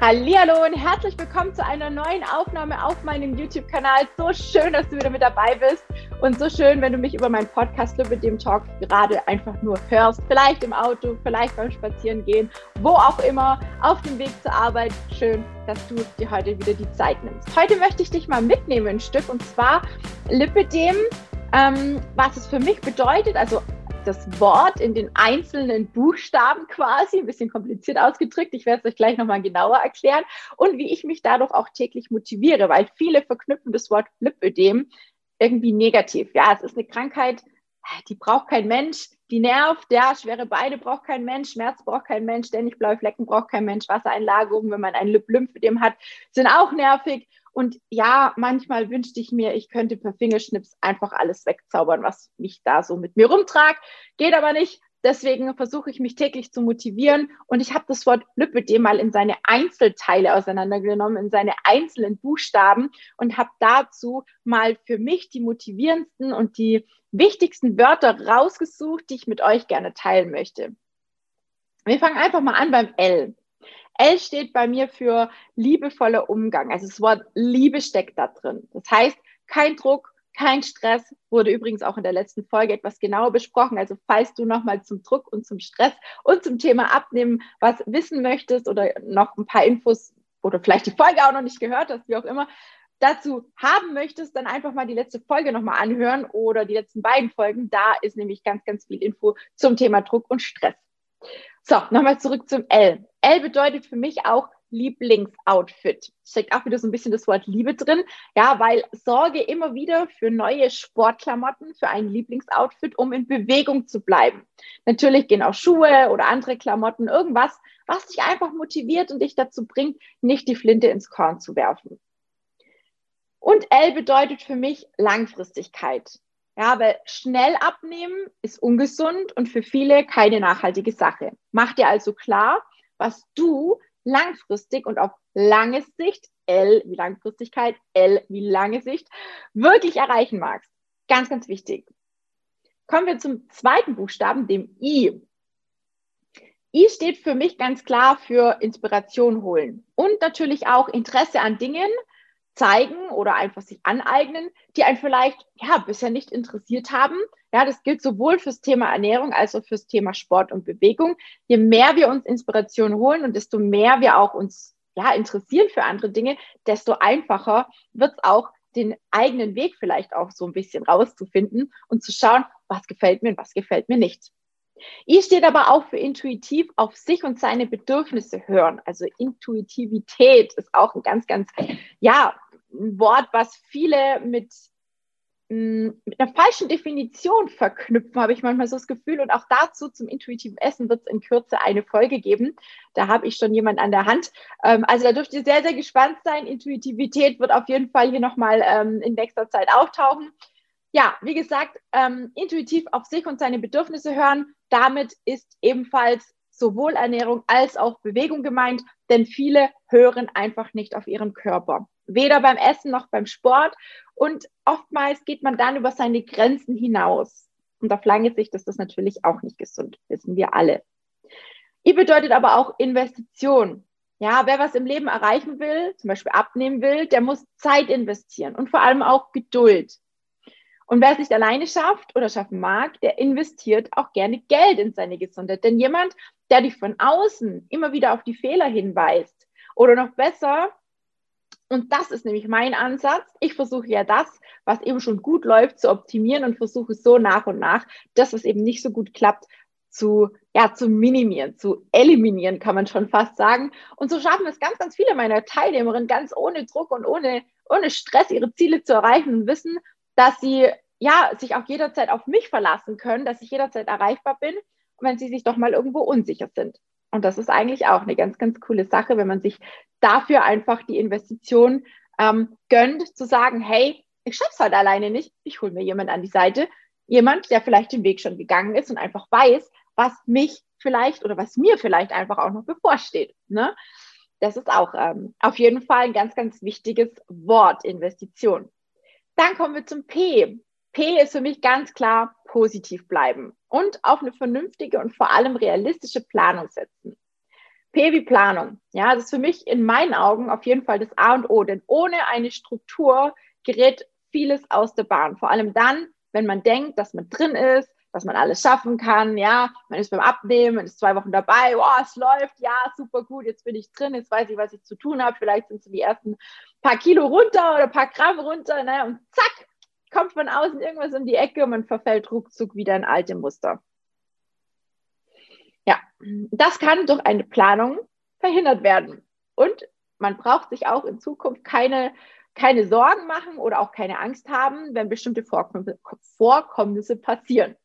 Hallihallo und herzlich willkommen zu einer neuen Aufnahme auf meinem YouTube-Kanal. So schön, dass du wieder mit dabei bist und so schön, wenn du mich über meinen Podcast mit dem Talk gerade einfach nur hörst. Vielleicht im Auto, vielleicht beim Spazierengehen, wo auch immer, auf dem Weg zur Arbeit. Schön, dass du dir heute wieder die Zeit nimmst. Heute möchte ich dich mal mitnehmen ein Stück und zwar Lipidem, ähm, was es für mich bedeutet, also das Wort in den einzelnen Buchstaben quasi, ein bisschen kompliziert ausgedrückt. Ich werde es euch gleich nochmal genauer erklären und wie ich mich dadurch auch täglich motiviere, weil viele verknüpfen das Wort Lipödem irgendwie negativ. Ja, es ist eine Krankheit, die braucht kein Mensch, die nervt, ja, schwere Beine braucht kein Mensch, Schmerz braucht kein Mensch, ständig blaue Flecken braucht kein Mensch, Wassereinlagerungen, wenn man ein Lymphödem hat, sind auch nervig. Und ja, manchmal wünschte ich mir, ich könnte per Fingerschnips einfach alles wegzaubern, was mich da so mit mir rumtragt. Geht aber nicht. Deswegen versuche ich mich täglich zu motivieren. Und ich habe das Wort Lipödem mal in seine Einzelteile auseinandergenommen, in seine einzelnen Buchstaben und habe dazu mal für mich die motivierendsten und die wichtigsten Wörter rausgesucht, die ich mit euch gerne teilen möchte. Wir fangen einfach mal an beim L. L steht bei mir für liebevoller Umgang. Also das Wort Liebe steckt da drin. Das heißt, kein Druck, kein Stress, wurde übrigens auch in der letzten Folge etwas genauer besprochen. Also falls du nochmal zum Druck und zum Stress und zum Thema Abnehmen was wissen möchtest oder noch ein paar Infos oder vielleicht die Folge auch noch nicht gehört hast, wie auch immer, dazu haben möchtest, dann einfach mal die letzte Folge nochmal anhören oder die letzten beiden Folgen. Da ist nämlich ganz, ganz viel Info zum Thema Druck und Stress. So, nochmal zurück zum L. L bedeutet für mich auch Lieblingsoutfit. Steckt auch wieder so ein bisschen das Wort Liebe drin. Ja, weil sorge immer wieder für neue Sportklamotten, für ein Lieblingsoutfit, um in Bewegung zu bleiben. Natürlich gehen auch Schuhe oder andere Klamotten, irgendwas, was dich einfach motiviert und dich dazu bringt, nicht die Flinte ins Korn zu werfen. Und L bedeutet für mich Langfristigkeit. Ja, weil schnell abnehmen ist ungesund und für viele keine nachhaltige Sache. Mach dir also klar, was du langfristig und auf lange Sicht, L wie Langfristigkeit, L wie lange Sicht, wirklich erreichen magst. Ganz, ganz wichtig. Kommen wir zum zweiten Buchstaben, dem I. I steht für mich ganz klar für Inspiration holen und natürlich auch Interesse an Dingen, zeigen oder einfach sich aneignen, die einen vielleicht ja bisher nicht interessiert haben. Ja, das gilt sowohl fürs Thema Ernährung als auch fürs Thema Sport und Bewegung. Je mehr wir uns Inspiration holen und desto mehr wir auch uns ja interessieren für andere Dinge, desto einfacher wird es auch den eigenen Weg vielleicht auch so ein bisschen rauszufinden und zu schauen, was gefällt mir und was gefällt mir nicht. I steht aber auch für intuitiv auf sich und seine Bedürfnisse hören. Also Intuitivität ist auch ein ganz, ganz, ja, ein Wort, was viele mit, mm, mit einer falschen Definition verknüpfen, habe ich manchmal so das Gefühl. Und auch dazu zum intuitiven Essen wird es in Kürze eine Folge geben. Da habe ich schon jemand an der Hand. Ähm, also da dürft ihr sehr, sehr gespannt sein. Intuitivität wird auf jeden Fall hier nochmal ähm, in nächster Zeit auftauchen. Ja, wie gesagt, ähm, intuitiv auf sich und seine Bedürfnisse hören. Damit ist ebenfalls sowohl Ernährung als auch Bewegung gemeint, denn viele hören einfach nicht auf ihren Körper weder beim Essen noch beim Sport. Und oftmals geht man dann über seine Grenzen hinaus. Und auf lange Sicht ist das natürlich auch nicht gesund, wissen wir alle. I bedeutet aber auch Investition. Ja, wer was im Leben erreichen will, zum Beispiel abnehmen will, der muss Zeit investieren und vor allem auch Geduld. Und wer es nicht alleine schafft oder schaffen mag, der investiert auch gerne Geld in seine Gesundheit. Denn jemand, der dich von außen immer wieder auf die Fehler hinweist oder noch besser, und das ist nämlich mein Ansatz. Ich versuche ja das, was eben schon gut läuft, zu optimieren und versuche so nach und nach, das, was eben nicht so gut klappt, zu, ja, zu minimieren, zu eliminieren, kann man schon fast sagen. Und so schaffen es ganz, ganz viele meiner Teilnehmerinnen ganz ohne Druck und ohne, ohne Stress ihre Ziele zu erreichen und wissen, dass sie ja, sich auch jederzeit auf mich verlassen können, dass ich jederzeit erreichbar bin, wenn sie sich doch mal irgendwo unsicher sind. Und das ist eigentlich auch eine ganz, ganz coole Sache, wenn man sich dafür einfach die Investition ähm, gönnt, zu sagen, hey, ich schaff's halt alleine nicht, ich hole mir jemand an die Seite, jemand, der vielleicht den Weg schon gegangen ist und einfach weiß, was mich vielleicht oder was mir vielleicht einfach auch noch bevorsteht. Ne? Das ist auch ähm, auf jeden Fall ein ganz, ganz wichtiges Wort, Investition. Dann kommen wir zum P. P ist für mich ganz klar positiv bleiben und auf eine vernünftige und vor allem realistische Planung setzen. P wie Planung. Ja, das ist für mich in meinen Augen auf jeden Fall das A und O, denn ohne eine Struktur gerät vieles aus der Bahn. Vor allem dann, wenn man denkt, dass man drin ist, dass man alles schaffen kann. Ja, man ist beim Abnehmen, man ist zwei Wochen dabei, oh, es läuft, ja, super gut, jetzt bin ich drin, jetzt weiß ich, was ich zu tun habe. Vielleicht sind so die ersten paar Kilo runter oder paar Gramm runter, ne? und zack, kommt von außen irgendwas um die Ecke und man verfällt ruckzuck wieder in alte Muster. Ja, das kann durch eine Planung verhindert werden. Und man braucht sich auch in Zukunft keine, keine Sorgen machen oder auch keine Angst haben, wenn bestimmte Vorkommnisse passieren.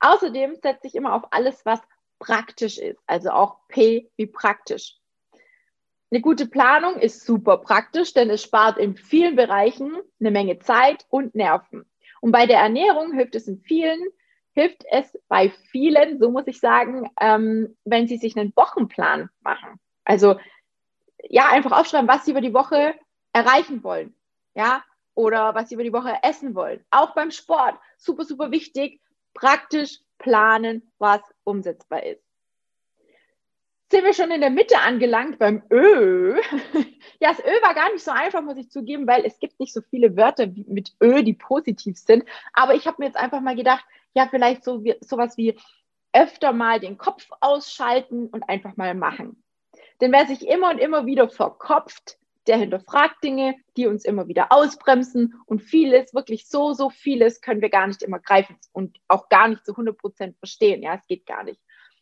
Außerdem setze ich immer auf alles, was praktisch ist, also auch P wie praktisch. Eine gute Planung ist super praktisch, denn es spart in vielen Bereichen eine Menge Zeit und Nerven. Und bei der Ernährung hilft es in vielen, hilft es bei vielen, so muss ich sagen, ähm, wenn sie sich einen Wochenplan machen. Also ja, einfach aufschreiben, was sie über die Woche erreichen wollen. Ja, oder was sie über die Woche essen wollen. Auch beim Sport. Super, super wichtig. Praktisch planen, was umsetzbar ist sind wir schon in der Mitte angelangt beim Ö. ja, das Ö war gar nicht so einfach, muss ich zugeben, weil es gibt nicht so viele Wörter mit Ö, die positiv sind. Aber ich habe mir jetzt einfach mal gedacht, ja, vielleicht so wie, sowas wie öfter mal den Kopf ausschalten und einfach mal machen. Denn wer sich immer und immer wieder verkopft, der hinterfragt Dinge, die uns immer wieder ausbremsen und vieles, wirklich so, so vieles können wir gar nicht immer greifen und auch gar nicht zu 100 Prozent verstehen. Ja, es geht gar nicht.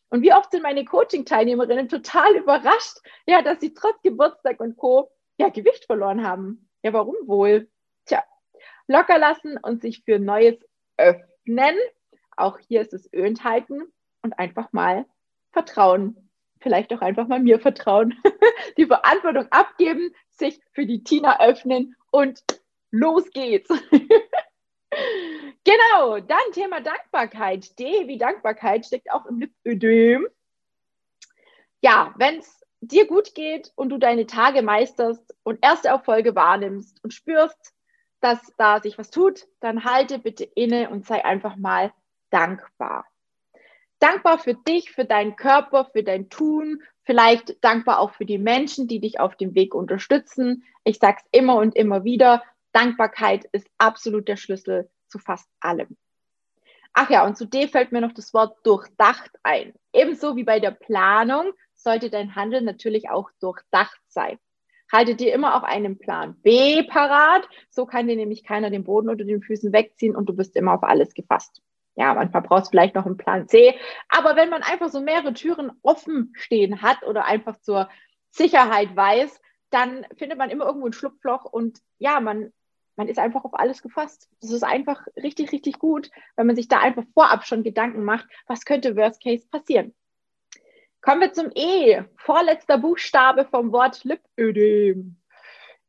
Und wie oft sind meine Coaching-Teilnehmerinnen total überrascht, ja, dass sie trotz Geburtstag und Co. ja Gewicht verloren haben. Ja, warum wohl? Tja, locker lassen und sich für Neues öffnen. Auch hier ist es Ö enthalten und einfach mal vertrauen. Vielleicht auch einfach mal mir vertrauen. die Verantwortung abgeben, sich für die Tina öffnen und los geht's. Genau, dann Thema Dankbarkeit. D wie Dankbarkeit steckt auch im Lipödem. Ja, wenn es dir gut geht und du deine Tage meisterst und erste Erfolge wahrnimmst und spürst, dass da sich was tut, dann halte bitte inne und sei einfach mal dankbar. Dankbar für dich, für deinen Körper, für dein Tun, vielleicht dankbar auch für die Menschen, die dich auf dem Weg unterstützen. Ich sage es immer und immer wieder, Dankbarkeit ist absolut der Schlüssel zu fast allem. Ach ja, und zu D fällt mir noch das Wort durchdacht ein. Ebenso wie bei der Planung sollte dein Handeln natürlich auch durchdacht sein. Halte dir immer auch einen Plan B parat. So kann dir nämlich keiner den Boden unter den Füßen wegziehen und du bist immer auf alles gefasst. Ja, manchmal brauchst du vielleicht noch einen Plan C. Aber wenn man einfach so mehrere Türen offen stehen hat oder einfach zur Sicherheit weiß, dann findet man immer irgendwo ein Schlupfloch und ja, man man ist einfach auf alles gefasst. Das ist einfach richtig, richtig gut, wenn man sich da einfach vorab schon Gedanken macht, was könnte Worst Case passieren. Kommen wir zum E, vorletzter Buchstabe vom Wort Lipödem.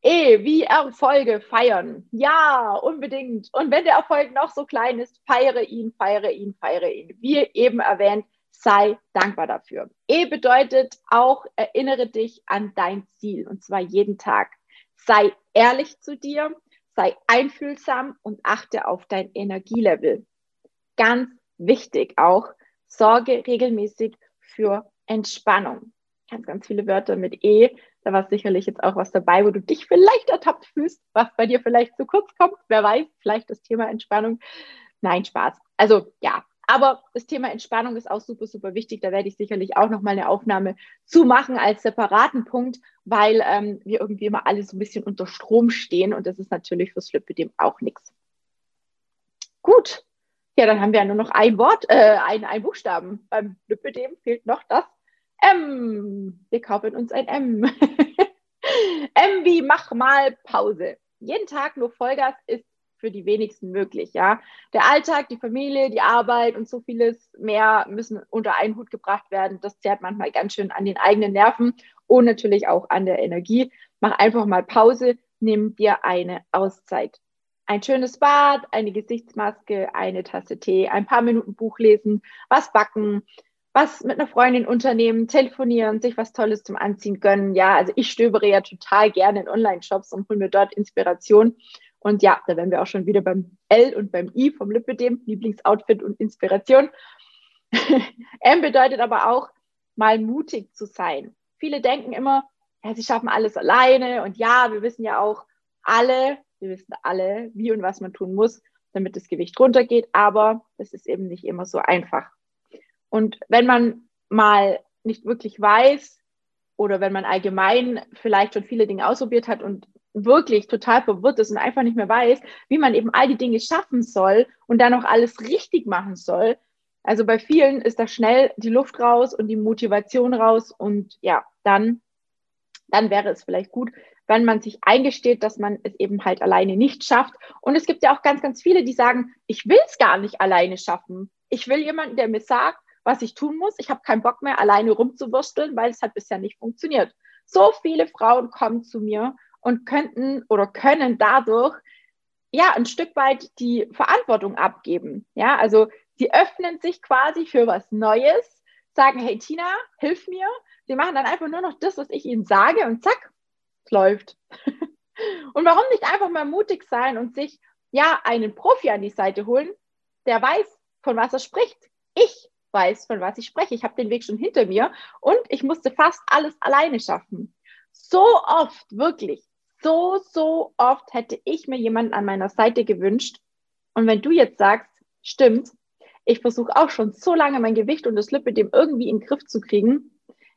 E, wie Erfolge feiern. Ja, unbedingt. Und wenn der Erfolg noch so klein ist, feiere ihn, feiere ihn, feiere ihn. Wie eben erwähnt, sei dankbar dafür. E bedeutet auch, erinnere dich an dein Ziel und zwar jeden Tag. Sei ehrlich zu dir, sei einfühlsam und achte auf dein Energielevel. Ganz wichtig auch, sorge regelmäßig für Entspannung. Ganz, ganz viele Wörter mit E. Da war sicherlich jetzt auch was dabei, wo du dich vielleicht ertappt fühlst, was bei dir vielleicht zu kurz kommt. Wer weiß, vielleicht das Thema Entspannung. Nein, Spaß. Also ja, aber das Thema Entspannung ist auch super, super wichtig. Da werde ich sicherlich auch nochmal eine Aufnahme zu machen als separaten Punkt, weil ähm, wir irgendwie immer alle so ein bisschen unter Strom stehen und das ist natürlich fürs Lipidem auch nichts. Gut. Ja, dann haben wir ja nur noch ein Wort, äh, ein, ein Buchstaben. Beim Lipidem fehlt noch das M. Wir kaufen uns ein M. M wie mach mal Pause. Jeden Tag nur Vollgas ist für die wenigsten möglich, ja. Der Alltag, die Familie, die Arbeit und so vieles mehr müssen unter einen Hut gebracht werden. Das zerrt manchmal ganz schön an den eigenen Nerven und natürlich auch an der Energie. Mach einfach mal Pause, nimm dir eine Auszeit. Ein schönes Bad, eine Gesichtsmaske, eine Tasse Tee, ein paar Minuten Buch lesen, was backen, was mit einer Freundin unternehmen, telefonieren, sich was Tolles zum Anziehen gönnen. Ja, also ich stöbere ja total gerne in Online-Shops und hole mir dort Inspiration. Und ja, da wären wir auch schon wieder beim L und beim I vom Lipidem, Lieblingsoutfit und Inspiration. M bedeutet aber auch, mal mutig zu sein. viele denken immer, ja, sie schaffen alles alleine und ja, wir wissen ja auch alle, wir wissen alle, wie und was man tun muss, damit das Gewicht runtergeht, aber es ist eben nicht immer so einfach. Und wenn man mal nicht wirklich weiß oder wenn man allgemein vielleicht schon viele Dinge ausprobiert hat und wirklich total verwirrt ist und einfach nicht mehr weiß, wie man eben all die Dinge schaffen soll und dann auch alles richtig machen soll. Also bei vielen ist da schnell die Luft raus und die Motivation raus und ja, dann, dann wäre es vielleicht gut, wenn man sich eingesteht, dass man es eben halt alleine nicht schafft. Und es gibt ja auch ganz, ganz viele, die sagen, ich will es gar nicht alleine schaffen. Ich will jemanden, der mir sagt, was ich tun muss. Ich habe keinen Bock mehr, alleine rumzuwursteln, weil es hat bisher nicht funktioniert. So viele Frauen kommen zu mir und könnten oder können dadurch ja ein Stück weit die Verantwortung abgeben. Ja, also sie öffnen sich quasi für was Neues, sagen, hey Tina, hilf mir. Sie machen dann einfach nur noch das, was ich ihnen sage und zack, es läuft. und warum nicht einfach mal mutig sein und sich ja einen Profi an die Seite holen, der weiß, von was er spricht. Ich weiß, von was ich spreche. Ich habe den Weg schon hinter mir und ich musste fast alles alleine schaffen. So oft, wirklich, so, so oft hätte ich mir jemanden an meiner Seite gewünscht. Und wenn du jetzt sagst, stimmt, ich versuche auch schon so lange mein Gewicht und das Lipidem irgendwie in den Griff zu kriegen,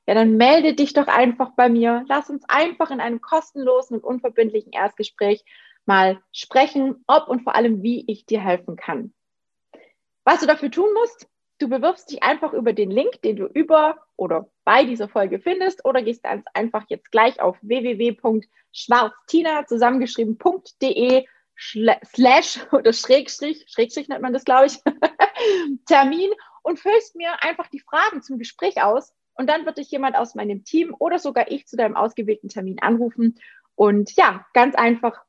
ja, dann melde dich doch einfach bei mir. Lass uns einfach in einem kostenlosen und unverbindlichen Erstgespräch mal sprechen, ob und vor allem, wie ich dir helfen kann. Was du dafür tun musst, du bewirbst dich einfach über den Link, den du über oder bei dieser Folge findest oder gehst ganz einfach jetzt gleich auf www.schwarztina zusammengeschrieben.de slash oder Schrägstrich, Schrägstrich nennt man das, glaube ich, Termin und füllst mir einfach die Fragen zum Gespräch aus und dann wird dich jemand aus meinem Team oder sogar ich zu deinem ausgewählten Termin anrufen. Und ja, ganz einfach,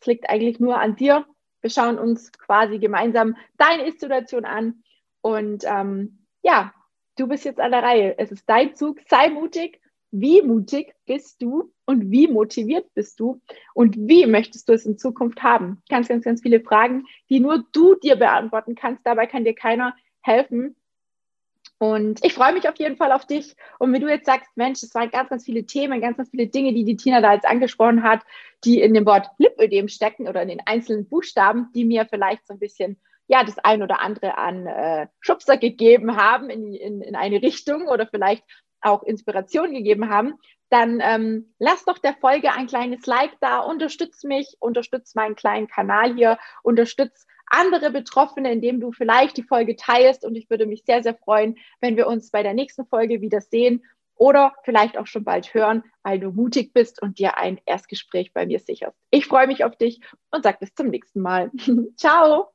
es liegt eigentlich nur an dir. Wir schauen uns quasi gemeinsam deine Ist-Situation an. Und ähm, ja, du bist jetzt an der Reihe. Es ist dein Zug. Sei mutig. Wie mutig bist du und wie motiviert bist du und wie möchtest du es in Zukunft haben? Ganz, ganz, ganz viele Fragen, die nur du dir beantworten kannst. Dabei kann dir keiner helfen. Und ich freue mich auf jeden Fall auf dich. Und wenn du jetzt sagst, Mensch, es waren ganz, ganz viele Themen, ganz, ganz viele Dinge, die die Tina da jetzt angesprochen hat, die in dem Wort Lipödem stecken oder in den einzelnen Buchstaben, die mir vielleicht so ein bisschen ja, das ein oder andere an äh, Schubser gegeben haben in, in, in eine Richtung oder vielleicht auch Inspiration gegeben haben, dann ähm, lass doch der Folge ein kleines Like da, unterstütz mich, unterstütz meinen kleinen Kanal hier, unterstütz andere Betroffene, indem du vielleicht die Folge teilst. Und ich würde mich sehr, sehr freuen, wenn wir uns bei der nächsten Folge wieder sehen oder vielleicht auch schon bald hören, weil du mutig bist und dir ein Erstgespräch bei mir sicherst. Ich freue mich auf dich und sag bis zum nächsten Mal. Ciao.